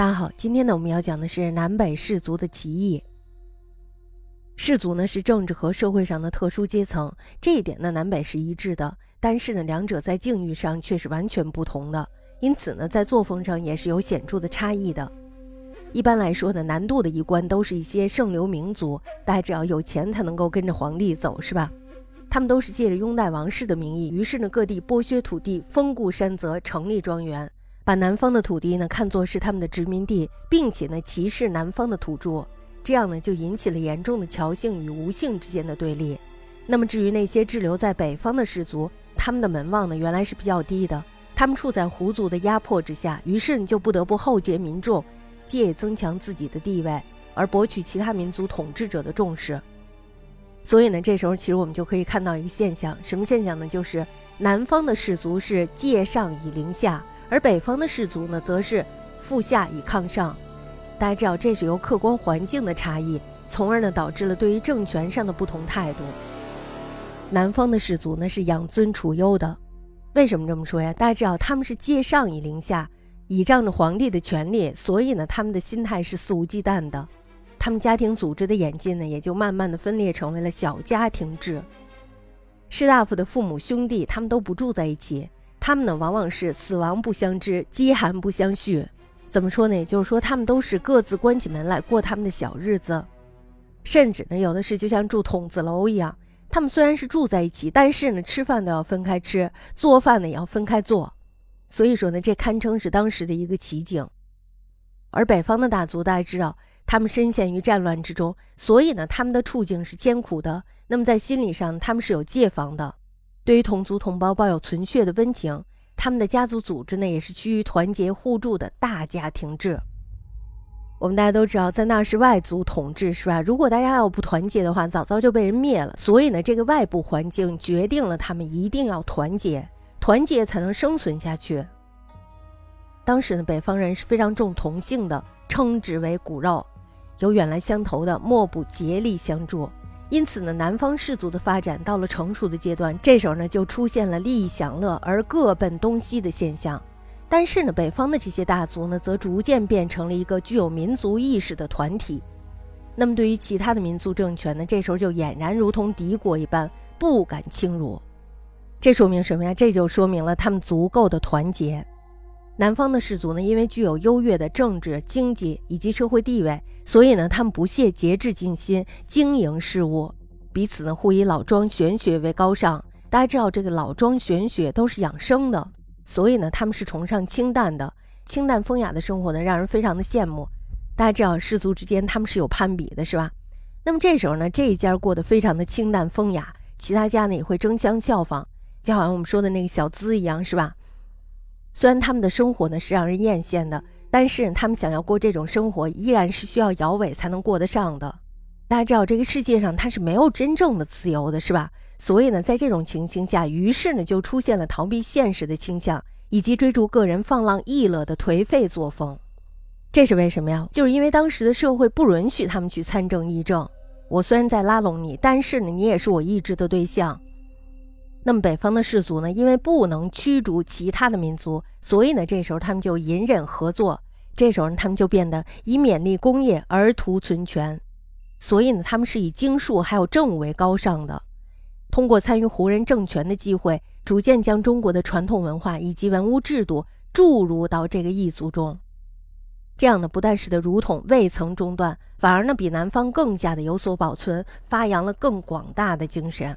大家好，今天呢我们要讲的是南北氏族的歧义。氏族呢是政治和社会上的特殊阶层，这一点呢南北是一致的，但是呢两者在境遇上却是完全不同的，因此呢在作风上也是有显著的差异的。一般来说呢，南渡的一官都是一些盛流民族，大家只要有钱才能够跟着皇帝走，是吧？他们都是借着拥戴王室的名义，于是呢各地剥削土地，封固山泽，成立庄园。把南方的土地呢看作是他们的殖民地，并且呢歧视南方的土著，这样呢就引起了严重的侨姓与吴姓之间的对立。那么至于那些滞留在北方的氏族，他们的门望呢原来是比较低的，他们处在胡族的压迫之下，于是就不得不厚结民众，借增强自己的地位，而博取其他民族统治者的重视。所以呢，这时候其实我们就可以看到一个现象，什么现象呢？就是南方的氏族是借上以凌下。而北方的氏族呢，则是负下以抗上。大家知道，这是由客观环境的差异，从而呢导致了对于政权上的不同态度。南方的氏族呢是养尊处优的，为什么这么说呀？大家知道，他们是借上以凌下，倚仗着皇帝的权力，所以呢他们的心态是肆无忌惮的。他们家庭组织的演进呢，也就慢慢的分裂成为了小家庭制。士大夫的父母兄弟，他们都不住在一起。他们呢，往往是死亡不相知，饥寒不相续。怎么说呢？也就是说，他们都是各自关起门来过他们的小日子，甚至呢，有的是就像住筒子楼一样。他们虽然是住在一起，但是呢，吃饭都要分开吃，做饭呢也要分开做。所以说呢，这堪称是当时的一个奇景。而北方的大族，大家知道，他们深陷于战乱之中，所以呢，他们的处境是艰苦的。那么在心理上，他们是有戒防的。对于同族同胞抱有存血的温情，他们的家族组织呢也是趋于团结互助的大家庭制。我们大家都知道，在那是外族统治，是吧？如果大家要不团结的话，早早就被人灭了。所以呢，这个外部环境决定了他们一定要团结，团结才能生存下去。当时呢，北方人是非常重同姓的，称之为骨肉，有远来相投的，莫不竭力相助。因此呢，南方氏族的发展到了成熟的阶段，这时候呢就出现了利益享乐而各奔东西的现象。但是呢，北方的这些大族呢，则逐渐变成了一个具有民族意识的团体。那么对于其他的民族政权呢，这时候就俨然如同敌国一般，不敢侵入。这说明什么呀？这就说明了他们足够的团结。南方的氏族呢，因为具有优越的政治、经济以及社会地位，所以呢，他们不懈节制尽心经营事务，彼此呢互以老庄玄学为高尚。大家知道，这个老庄玄学都是养生的，所以呢，他们是崇尚清淡的、清淡风雅的生活呢，让人非常的羡慕。大家知道，氏族之间他们是有攀比的，是吧？那么这时候呢，这一家过得非常的清淡风雅，其他家呢也会争相效仿，就好像我们说的那个小资一样，是吧？虽然他们的生活呢是让人艳羡的，但是他们想要过这种生活，依然是需要摇尾才能过得上的。大家知道，这个世界上它是没有真正的自由的，是吧？所以呢，在这种情形下，于是呢就出现了逃避现实的倾向，以及追逐个人放浪逸乐的颓废作风。这是为什么呀？就是因为当时的社会不允许他们去参政议政。我虽然在拉拢你，但是呢，你也是我抑制的对象。那么北方的氏族呢，因为不能驱逐其他的民族，所以呢，这时候他们就隐忍合作。这时候呢，他们就变得以勉励工业而图存权，所以呢，他们是以经术还有政务为高尚的。通过参与胡人政权的机会，逐渐将中国的传统文化以及文物制度注入到这个异族中。这样呢，不但使得儒统未曾中断，反而呢，比南方更加的有所保存，发扬了更广大的精神。